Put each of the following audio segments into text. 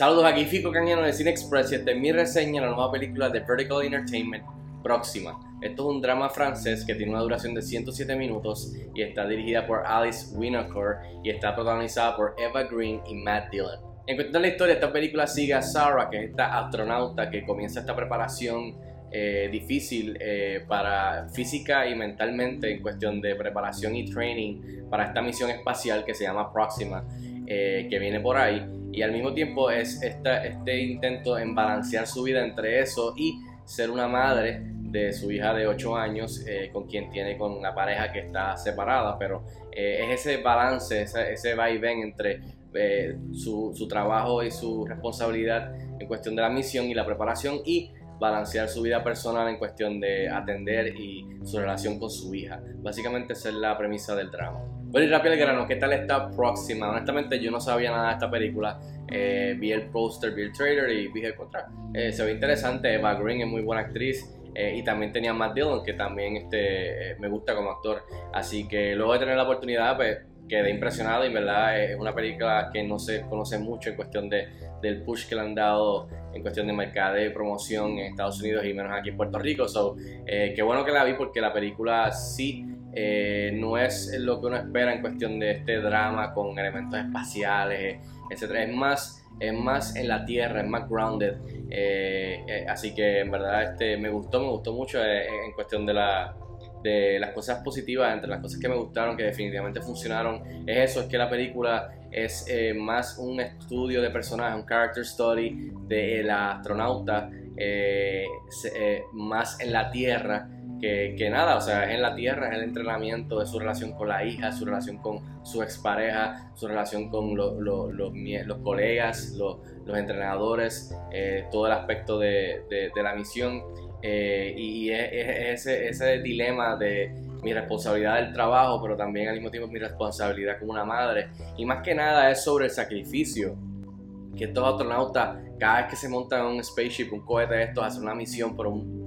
Saludos, aquí Fico Cañano de Cine Express y esta es mi reseña de la nueva película de Vertical Entertainment, Próxima. Esto es un drama francés que tiene una duración de 107 minutos y está dirigida por Alice Winocour y está protagonizada por Eva Green y Matt Dillon. En cuestión de la historia, esta película sigue a Sarah, que es esta astronauta que comienza esta preparación eh, difícil eh, para física y mentalmente en cuestión de preparación y training para esta misión espacial que se llama Próxima, eh, que viene por ahí y al mismo tiempo es este intento en balancear su vida entre eso y ser una madre de su hija de 8 años eh, con quien tiene con una pareja que está separada, pero eh, es ese balance, ese, va y ven entre su, su, trabajo y su responsabilidad en cuestión de la misión y la preparación y balancear su vida personal en cuestión de atender y su relación con su hija. Básicamente esa es la premisa del drama. Bueno, y rápido el grano, ¿qué tal está próxima? Honestamente, yo no sabía nada de esta película. Eh, vi el poster, vi el trailer y dije, contra, eh, se ve interesante. Eva Green es muy buena actriz. Eh, y también tenía Matt Dillon, que también este, me gusta como actor. Así que luego de tener la oportunidad, pues quedé impresionado y verdad es una película que no se conoce mucho en cuestión de, del push que le han dado en cuestión de mercado y promoción en Estados Unidos y menos aquí en Puerto Rico. So, qué bueno que la vi porque la película sí eh, no es lo que uno espera en cuestión de este drama con elementos espaciales, etc. Es más, es más en la tierra, es más grounded. Eh, eh, así que en verdad este, me gustó, me gustó mucho en cuestión de, la, de las cosas positivas, entre las cosas que me gustaron, que definitivamente funcionaron, es eso, es que la película es más un estudio de personajes, un character study de la astronauta, más en la Tierra que, nada, o sea, es en la tierra, es el entrenamiento de su relación con la hija, su relación con su expareja, su relación con los, colegas, los, entrenadores, eh, todo el aspecto de, la misión eh, y es, ese, dilema de mi responsabilidad del trabajo, pero también al mismo tiempo mi responsabilidad como una madre. Y más que nada es sobre el sacrificio que estos astronautas, cada vez que se montan un spaceship, un cohete de estos, hacen una misión por un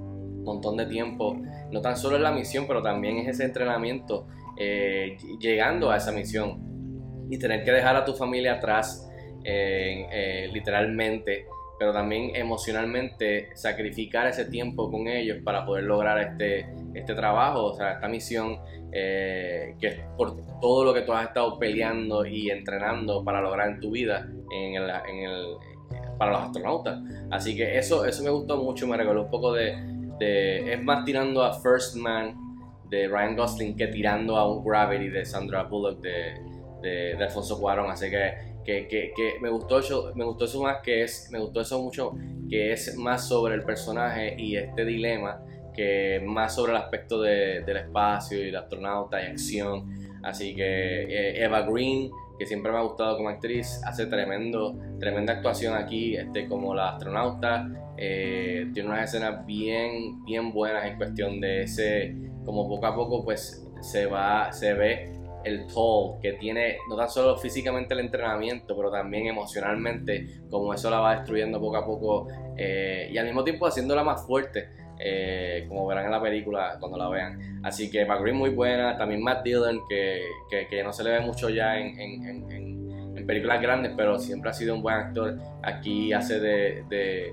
montón de tiempo no tan solo es la misión, pero también es ese entrenamiento eh, llegando a esa misión y tener que dejar a tu familia atrás eh, literalmente, pero también emocionalmente sacrificar ese tiempo con ellos para poder lograr este, este trabajo, o sea, esta misión eh, que es por todo lo que tú has estado peleando y entrenando para lograr en tu vida en el, en el, para los astronautas. Así que eso, eso me gustó mucho, me regaló un poco de, es más tirando a First Man de Ryan Gosling que tirando a un Gravity de Sandra Bullock de, de, Alfonso Cuarón. Así que, que, que, me gustó eso, me gustó eso más que es, me gustó eso mucho que es más sobre el personaje y este dilema que más sobre el aspecto del espacio y el astronauta y acción. Así que eh, Eva Green, que siempre me ha gustado como actriz, hace tremendo, tremenda actuación aquí este, como la astronauta. Eh, tiene unas escenas bien, bien buenas en cuestión de ese, como poco a poco pues se va, se ve el toll que tiene no tan solo físicamente el entrenamiento, pero también emocionalmente, como eso la va destruyendo poco a poco eh, y al mismo tiempo haciéndola más fuerte. Eh, como verán en la película cuando la vean. Así que McGreen muy buena, también Matt Dillon, que, que, no se le ve mucho ya en, en, en, películas grandes, pero siempre ha sido un buen actor. Aquí hace de, de,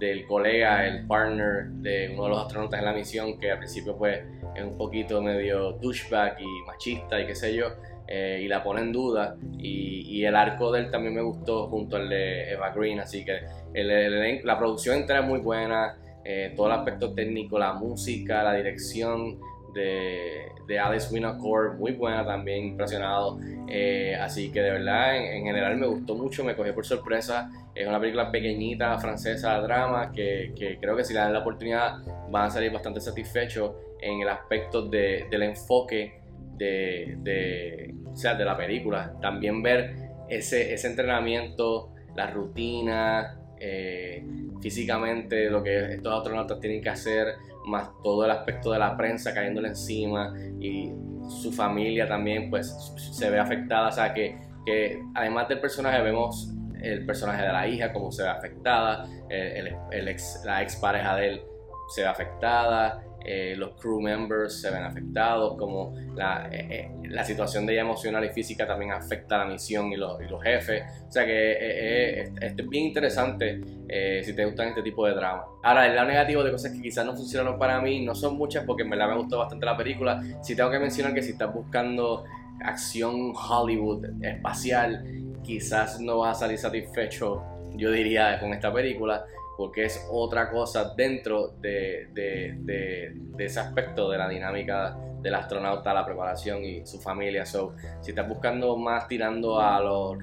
del colega, el partner de uno de los astronautas en la misión, que al principio pues es un poquito medio douchebag y machista y qué sé yo. Eh, y la pone en duda. Y, y, el arco de él también me gustó junto al de Eva Green, así que el, la producción entera es muy buena. Eh, todo el aspecto técnico, la música, la dirección de, de Alice Winocour, muy buena también, impresionado. Eh, así que de verdad, en, general me gustó mucho, me cogió por sorpresa. Es una película pequeñita, francesa, drama, que, que creo que si le dan la oportunidad van a salir bastante satisfechos en el aspecto de, del enfoque de, de, o sea, de la película. También ver ese, ese entrenamiento, la rutina, eh, físicamente lo que estos astronautas tienen que hacer, más todo el aspecto de la prensa cayéndole encima y su familia también pues se ve afectada, o sea que, que además del personaje vemos el personaje de la hija como se ve afectada, el, ex, la expareja de él se ve afectada, eh, los crew members se ven afectados, como la, eh, eh, la, situación de ella emocional y física también afecta la misión y los, y los jefes. O sea que esto es bien interesante si te gustan este tipo de drama. Ahora, el lado negativo de cosas que quizás no funcionaron para mí no son muchas porque en verdad me gustó bastante la película. Si tengo que mencionar que si estás buscando acción Hollywood espacial, quizás no vas a salir satisfecho, yo diría, con esta película porque es otra cosa dentro de, ese aspecto de la dinámica del astronauta, la preparación y su familia. So, si estás buscando más tirando a lo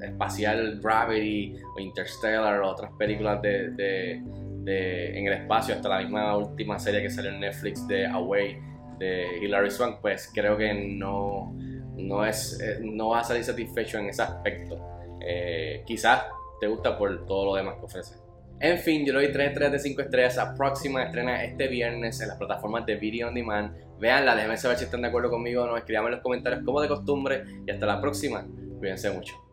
espacial Gravity o Interstellar o otras películas de, en el espacio, hasta la misma última serie que salió en Netflix de Away de Hilary Swank, pues creo que no, no, es, eh, no vas a salir satisfecho en ese aspecto. Eh, quizás te gusta por todo lo demás que ofrece. En fin, yo le doy 3 3 de 5 estrellas. La próxima estrena este viernes en las plataformas de Video On Demand. Veanla, déjenme saber si están de acuerdo conmigo o no. Escriban en los comentarios como de costumbre. Y hasta la próxima. Cuídense mucho.